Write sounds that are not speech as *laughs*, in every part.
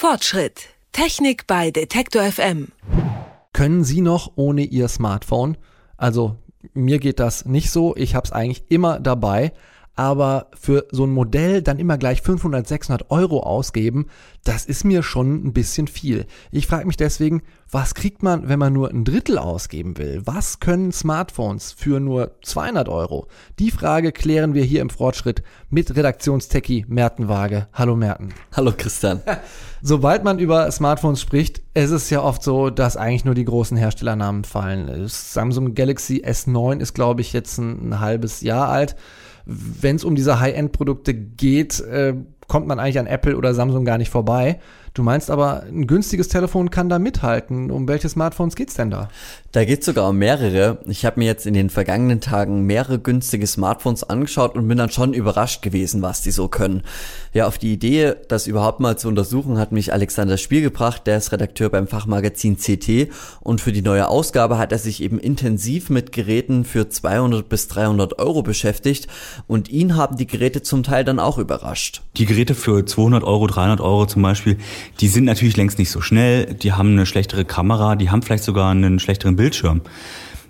Fortschritt. Technik bei Detektor FM. Können Sie noch ohne Ihr Smartphone? Also mir geht das nicht so. Ich habe es eigentlich immer dabei aber für so ein Modell dann immer gleich 500, 600 Euro ausgeben, das ist mir schon ein bisschen viel. Ich frage mich deswegen, was kriegt man, wenn man nur ein Drittel ausgeben will? Was können Smartphones für nur 200 Euro? Die Frage klären wir hier im Fortschritt mit Redaktionstechie Merten Waage. Hallo Merten. Hallo Christian. *laughs* Sobald man über Smartphones spricht, ist es ja oft so, dass eigentlich nur die großen Herstellernamen fallen. Samsung Galaxy S9 ist, glaube ich, jetzt ein, ein halbes Jahr alt wenn es um diese High-End-Produkte geht, äh, kommt man eigentlich an Apple oder Samsung gar nicht vorbei. Du meinst aber, ein günstiges Telefon kann da mithalten. Um welche Smartphones geht's denn da? Da geht's sogar um mehrere. Ich habe mir jetzt in den vergangenen Tagen mehrere günstige Smartphones angeschaut und bin dann schon überrascht gewesen, was die so können. Ja, auf die Idee, das überhaupt mal zu untersuchen, hat mich Alexander Spiel gebracht. Der ist Redakteur beim Fachmagazin CT und für die neue Ausgabe hat er sich eben intensiv mit Geräten für 200 bis 300 Euro beschäftigt und ihn haben die Geräte zum Teil dann auch überrascht. Die Geräte für 200 Euro, 300 Euro zum Beispiel, die sind natürlich längst nicht so schnell, die haben eine schlechtere Kamera, die haben vielleicht sogar einen schlechteren Bildschirm.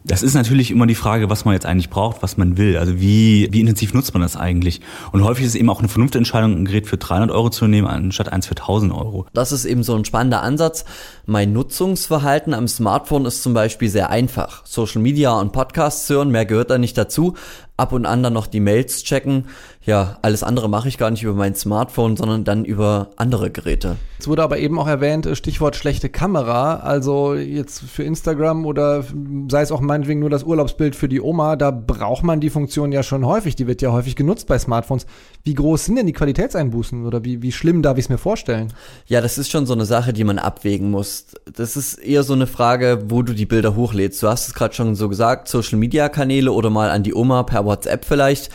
Das ist natürlich immer die Frage, was man jetzt eigentlich braucht, was man will. Also wie, wie intensiv nutzt man das eigentlich? Und häufig ist es eben auch eine Vernunftentscheidung, ein Gerät für 300 Euro zu nehmen, anstatt eins für 1000 Euro. Das ist eben so ein spannender Ansatz. Mein Nutzungsverhalten am Smartphone ist zum Beispiel sehr einfach. Social Media und Podcasts hören, mehr gehört da nicht dazu ab und an dann noch die Mails checken. Ja, alles andere mache ich gar nicht über mein Smartphone, sondern dann über andere Geräte. Es wurde aber eben auch erwähnt, äh, Stichwort schlechte Kamera. Also jetzt für Instagram oder sei es auch meinetwegen nur das Urlaubsbild für die Oma, da braucht man die Funktion ja schon häufig. Die wird ja häufig genutzt bei Smartphones. Wie groß sind denn die Qualitätseinbußen oder wie, wie schlimm darf ich es mir vorstellen? Ja, das ist schon so eine Sache, die man abwägen muss. Das ist eher so eine Frage, wo du die Bilder hochlädst. Du hast es gerade schon so gesagt, Social Media Kanäle oder mal an die Oma per WhatsApp vielleicht.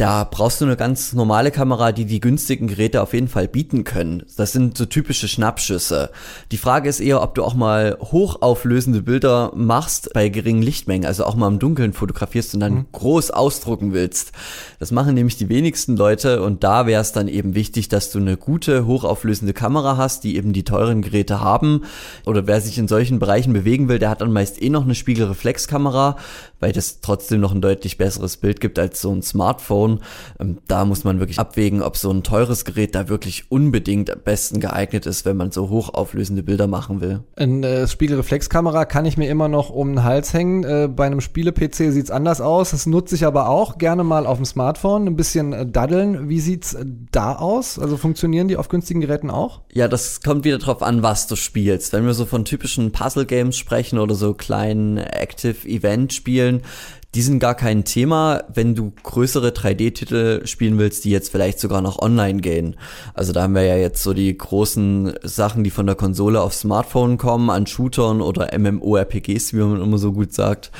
Da brauchst du eine ganz normale Kamera, die die günstigen Geräte auf jeden Fall bieten können. Das sind so typische Schnappschüsse. Die Frage ist eher, ob du auch mal hochauflösende Bilder machst bei geringen Lichtmengen, also auch mal im Dunkeln fotografierst und dann mhm. groß ausdrucken willst. Das machen nämlich die wenigsten Leute und da wäre es dann eben wichtig, dass du eine gute hochauflösende Kamera hast, die eben die teuren Geräte haben. Oder wer sich in solchen Bereichen bewegen will, der hat dann meist eh noch eine Spiegelreflexkamera, weil das trotzdem noch ein deutlich besseres Bild gibt als so ein Smartphone. Smartphone. Ähm, da muss man wirklich abwägen, ob so ein teures Gerät da wirklich unbedingt am besten geeignet ist, wenn man so hochauflösende Bilder machen will. Eine äh, Spiegelreflexkamera kann ich mir immer noch um den Hals hängen. Äh, bei einem Spiele-PC sieht es anders aus. Das nutze ich aber auch gerne mal auf dem Smartphone, ein bisschen äh, daddeln. Wie sieht's äh, da aus? Also funktionieren die auf günstigen Geräten auch? Ja, das kommt wieder drauf an, was du spielst. Wenn wir so von typischen Puzzle-Games sprechen oder so kleinen Active-Event-Spielen, die sind gar kein Thema, wenn du größere 3D-Titel spielen willst, die jetzt vielleicht sogar noch online gehen. Also da haben wir ja jetzt so die großen Sachen, die von der Konsole auf Smartphone kommen, an Shootern oder MMORPGs, wie man immer so gut sagt.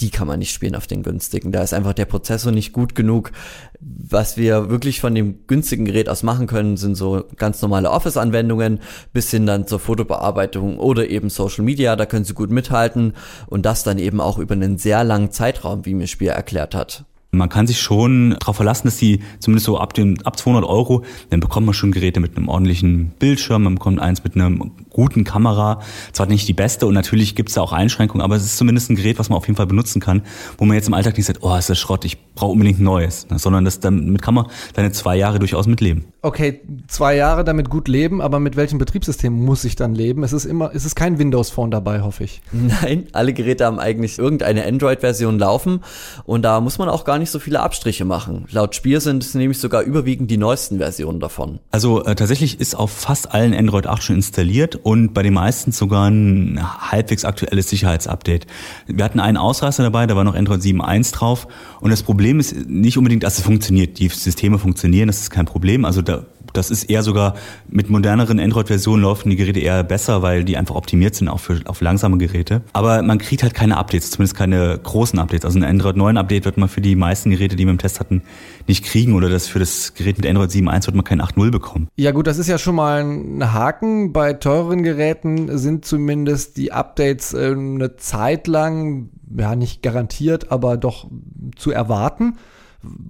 Die kann man nicht spielen auf den günstigen. Da ist einfach der Prozessor nicht gut genug. Was wir wirklich von dem günstigen Gerät aus machen können, sind so ganz normale Office-Anwendungen bis hin dann zur Fotobearbeitung oder eben Social Media. Da können sie gut mithalten und das dann eben auch über einen sehr langen Zeitraum, wie mir Spiel erklärt hat. Man kann sich schon darauf verlassen, dass die zumindest so ab dem ab 200 Euro, dann bekommt man schon Geräte mit einem ordentlichen Bildschirm, man bekommt eins mit einer guten Kamera. Zwar nicht die beste und natürlich gibt es da auch Einschränkungen, aber es ist zumindest ein Gerät, was man auf jeden Fall benutzen kann, wo man jetzt im Alltag nicht sagt, oh, ist das Schrott, ich brauche unbedingt ein neues, ne, sondern das, damit kann man deine zwei Jahre durchaus mitleben. Okay, zwei Jahre damit gut leben, aber mit welchem Betriebssystem muss ich dann leben? Es ist immer, es ist kein Windows Phone dabei, hoffe ich. *laughs* Nein, alle Geräte haben eigentlich irgendeine Android-Version laufen und da muss man auch gar nicht so viele Abstriche machen. Laut Spiel sind es nämlich sogar überwiegend die neuesten Versionen davon. Also äh, tatsächlich ist auf fast allen Android 8 schon installiert und bei den meisten sogar ein halbwegs aktuelles Sicherheitsupdate. Wir hatten einen Ausreißer dabei, da war noch Android 7.1 drauf und das Problem ist nicht unbedingt, dass es funktioniert. Die Systeme funktionieren, das ist kein Problem. Also da, das ist eher sogar mit moderneren Android-Versionen laufen die Geräte eher besser, weil die einfach optimiert sind auch für auf langsame Geräte. Aber man kriegt halt keine Updates, zumindest keine großen Updates. Also ein Android 9 Update wird man für die meisten Geräte, die wir im Test hatten, nicht kriegen oder das für das Gerät mit Android 7.1 wird man kein 8.0 bekommen. Ja gut, das ist ja schon mal ein Haken. Bei teureren Geräten sind zumindest die Updates äh, eine Zeit lang ja nicht garantiert, aber doch zu erwarten.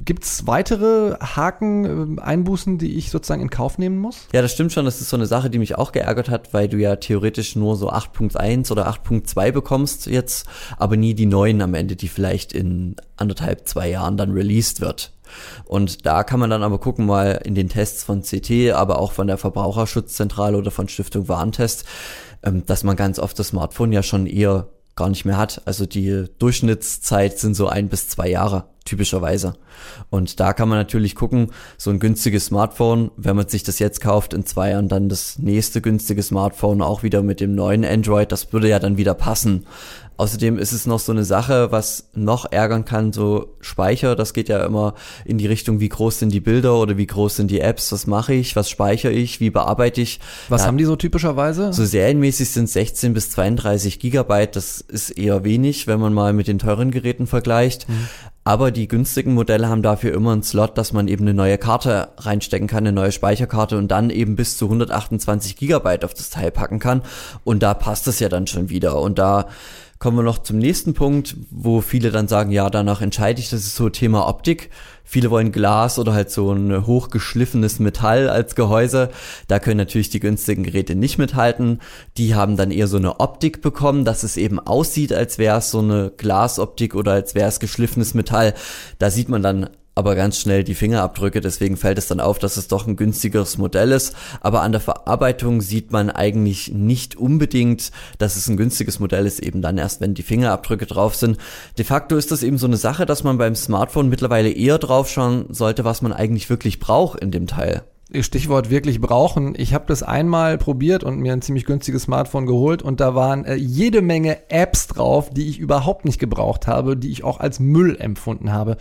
Gibt es weitere Haken, äh, Einbußen, die ich sozusagen in Kauf nehmen muss? Ja, das stimmt schon. Das ist so eine Sache, die mich auch geärgert hat, weil du ja theoretisch nur so 8.1 oder 8.2 bekommst jetzt, aber nie die neuen am Ende, die vielleicht in anderthalb, zwei Jahren dann released wird. Und da kann man dann aber gucken, mal in den Tests von CT, aber auch von der Verbraucherschutzzentrale oder von Stiftung Warentest, ähm, dass man ganz oft das Smartphone ja schon eher gar nicht mehr hat. Also die Durchschnittszeit sind so ein bis zwei Jahre typischerweise. Und da kann man natürlich gucken, so ein günstiges Smartphone, wenn man sich das jetzt kauft, in zwei Jahren dann das nächste günstige Smartphone auch wieder mit dem neuen Android, das würde ja dann wieder passen. Außerdem ist es noch so eine Sache, was noch ärgern kann, so Speicher, das geht ja immer in die Richtung, wie groß sind die Bilder oder wie groß sind die Apps, was mache ich, was speichere ich, wie bearbeite ich. Was da, haben die so typischerweise? So serienmäßig sind 16 bis 32 Gigabyte, das ist eher wenig, wenn man mal mit den teuren Geräten vergleicht. Mhm. Aber die günstigen Modelle haben dafür immer einen Slot, dass man eben eine neue Karte reinstecken kann, eine neue Speicherkarte und dann eben bis zu 128 Gigabyte auf das Teil packen kann. Und da passt es ja dann schon wieder. Und da kommen wir noch zum nächsten Punkt, wo viele dann sagen, ja, danach entscheide ich, das ist so Thema Optik. Viele wollen Glas oder halt so ein hochgeschliffenes Metall als Gehäuse. Da können natürlich die günstigen Geräte nicht mithalten. Die haben dann eher so eine Optik bekommen, dass es eben aussieht, als wäre es so eine Glasoptik oder als wäre es geschliffenes Metall. Da sieht man dann aber ganz schnell die Fingerabdrücke. Deswegen fällt es dann auf, dass es doch ein günstigeres Modell ist. Aber an der Verarbeitung sieht man eigentlich nicht unbedingt, dass es ein günstiges Modell ist, eben dann erst, wenn die Fingerabdrücke drauf sind. De facto ist das eben so eine Sache, dass man beim Smartphone mittlerweile eher drauf schauen sollte, was man eigentlich wirklich braucht in dem Teil. Stichwort wirklich brauchen. Ich habe das einmal probiert und mir ein ziemlich günstiges Smartphone geholt und da waren äh, jede Menge Apps drauf, die ich überhaupt nicht gebraucht habe, die ich auch als Müll empfunden habe.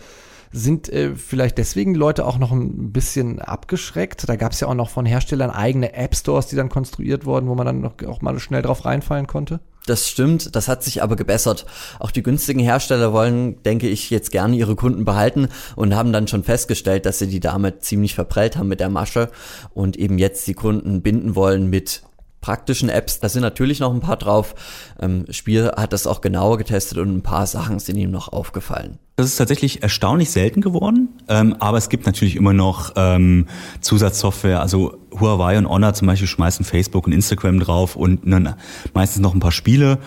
Sind äh, vielleicht deswegen Leute auch noch ein bisschen abgeschreckt? Da gab es ja auch noch von Herstellern eigene App-Stores, die dann konstruiert wurden, wo man dann noch auch mal schnell drauf reinfallen konnte? Das stimmt, das hat sich aber gebessert. Auch die günstigen Hersteller wollen, denke ich, jetzt gerne ihre Kunden behalten und haben dann schon festgestellt, dass sie die damit ziemlich verprellt haben mit der Masche und eben jetzt die Kunden binden wollen mit praktischen Apps. Da sind natürlich noch ein paar drauf. Ähm, Spiel hat das auch genauer getestet und ein paar Sachen sind ihm noch aufgefallen. Das ist tatsächlich erstaunlich selten geworden, ähm, aber es gibt natürlich immer noch ähm, Zusatzsoftware. Also Huawei und Honor zum Beispiel schmeißen Facebook und Instagram drauf und dann meistens noch ein paar Spiele.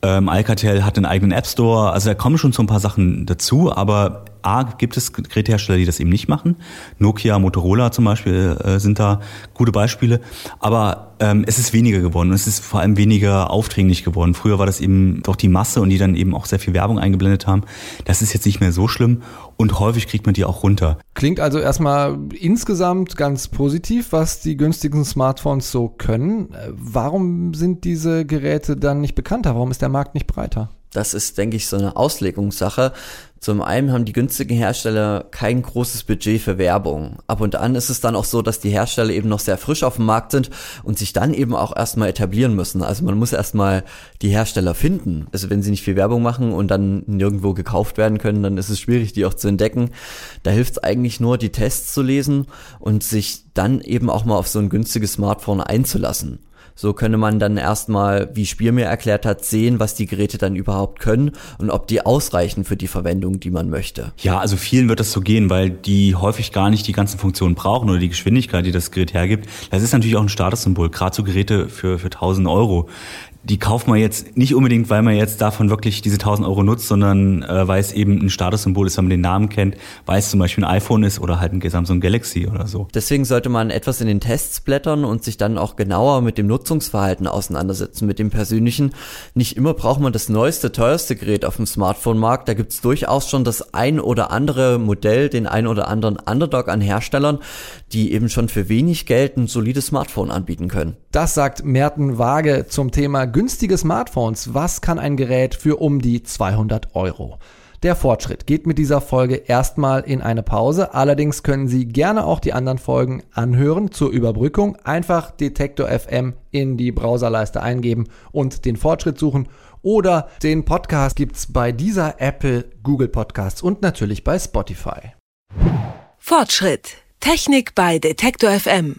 Ähm, Alcatel hat einen eigenen App Store. Also da kommen schon so ein paar Sachen dazu, aber A, gibt es Gerätehersteller, die das eben nicht machen. Nokia, Motorola zum Beispiel äh, sind da gute Beispiele. Aber ähm, es ist weniger geworden und es ist vor allem weniger aufdringlich geworden. Früher war das eben doch die Masse und die dann eben auch sehr viel Werbung eingeblendet haben. Das ist jetzt nicht mehr so schlimm und häufig kriegt man die auch runter. Klingt also erstmal insgesamt ganz positiv, was die günstigen Smartphones so können. Warum sind diese Geräte dann nicht bekannter? Warum ist der Markt nicht breiter? Das ist, denke ich, so eine Auslegungssache. Zum einen haben die günstigen Hersteller kein großes Budget für Werbung. Ab und an ist es dann auch so, dass die Hersteller eben noch sehr frisch auf dem Markt sind und sich dann eben auch erstmal etablieren müssen. Also man muss erstmal die Hersteller finden. Also wenn sie nicht viel Werbung machen und dann nirgendwo gekauft werden können, dann ist es schwierig, die auch zu entdecken. Da hilft es eigentlich nur, die Tests zu lesen und sich dann eben auch mal auf so ein günstiges Smartphone einzulassen. So könne man dann erstmal, wie Spiel mir erklärt hat, sehen, was die Geräte dann überhaupt können und ob die ausreichen für die Verwendung, die man möchte. Ja, also vielen wird das so gehen, weil die häufig gar nicht die ganzen Funktionen brauchen oder die Geschwindigkeit, die das Gerät hergibt. Das ist natürlich auch ein Statussymbol, gerade so Geräte für, für 1000 Euro die kauft man jetzt nicht unbedingt, weil man jetzt davon wirklich diese 1000 Euro nutzt, sondern äh, weil es eben ein Statussymbol ist, wenn man den Namen kennt, weil es zum Beispiel ein iPhone ist oder halt ein Samsung Galaxy oder so. Deswegen sollte man etwas in den Tests blättern und sich dann auch genauer mit dem Nutzungsverhalten auseinandersetzen, mit dem persönlichen. Nicht immer braucht man das neueste, teuerste Gerät auf dem Smartphone-Markt. Da gibt es durchaus schon das ein oder andere Modell, den ein oder anderen Underdog an Herstellern, die eben schon für wenig Geld ein solides Smartphone anbieten können. Das sagt Merten Waage zum Thema günstige Smartphones. Was kann ein Gerät für um die 200 Euro? Der Fortschritt geht mit dieser Folge erstmal in eine Pause. Allerdings können Sie gerne auch die anderen Folgen anhören zur Überbrückung. Einfach Detektor FM in die Browserleiste eingeben und den Fortschritt suchen. Oder den Podcast gibt's bei dieser Apple, Google Podcasts und natürlich bei Spotify. Fortschritt. Technik bei Detektor FM.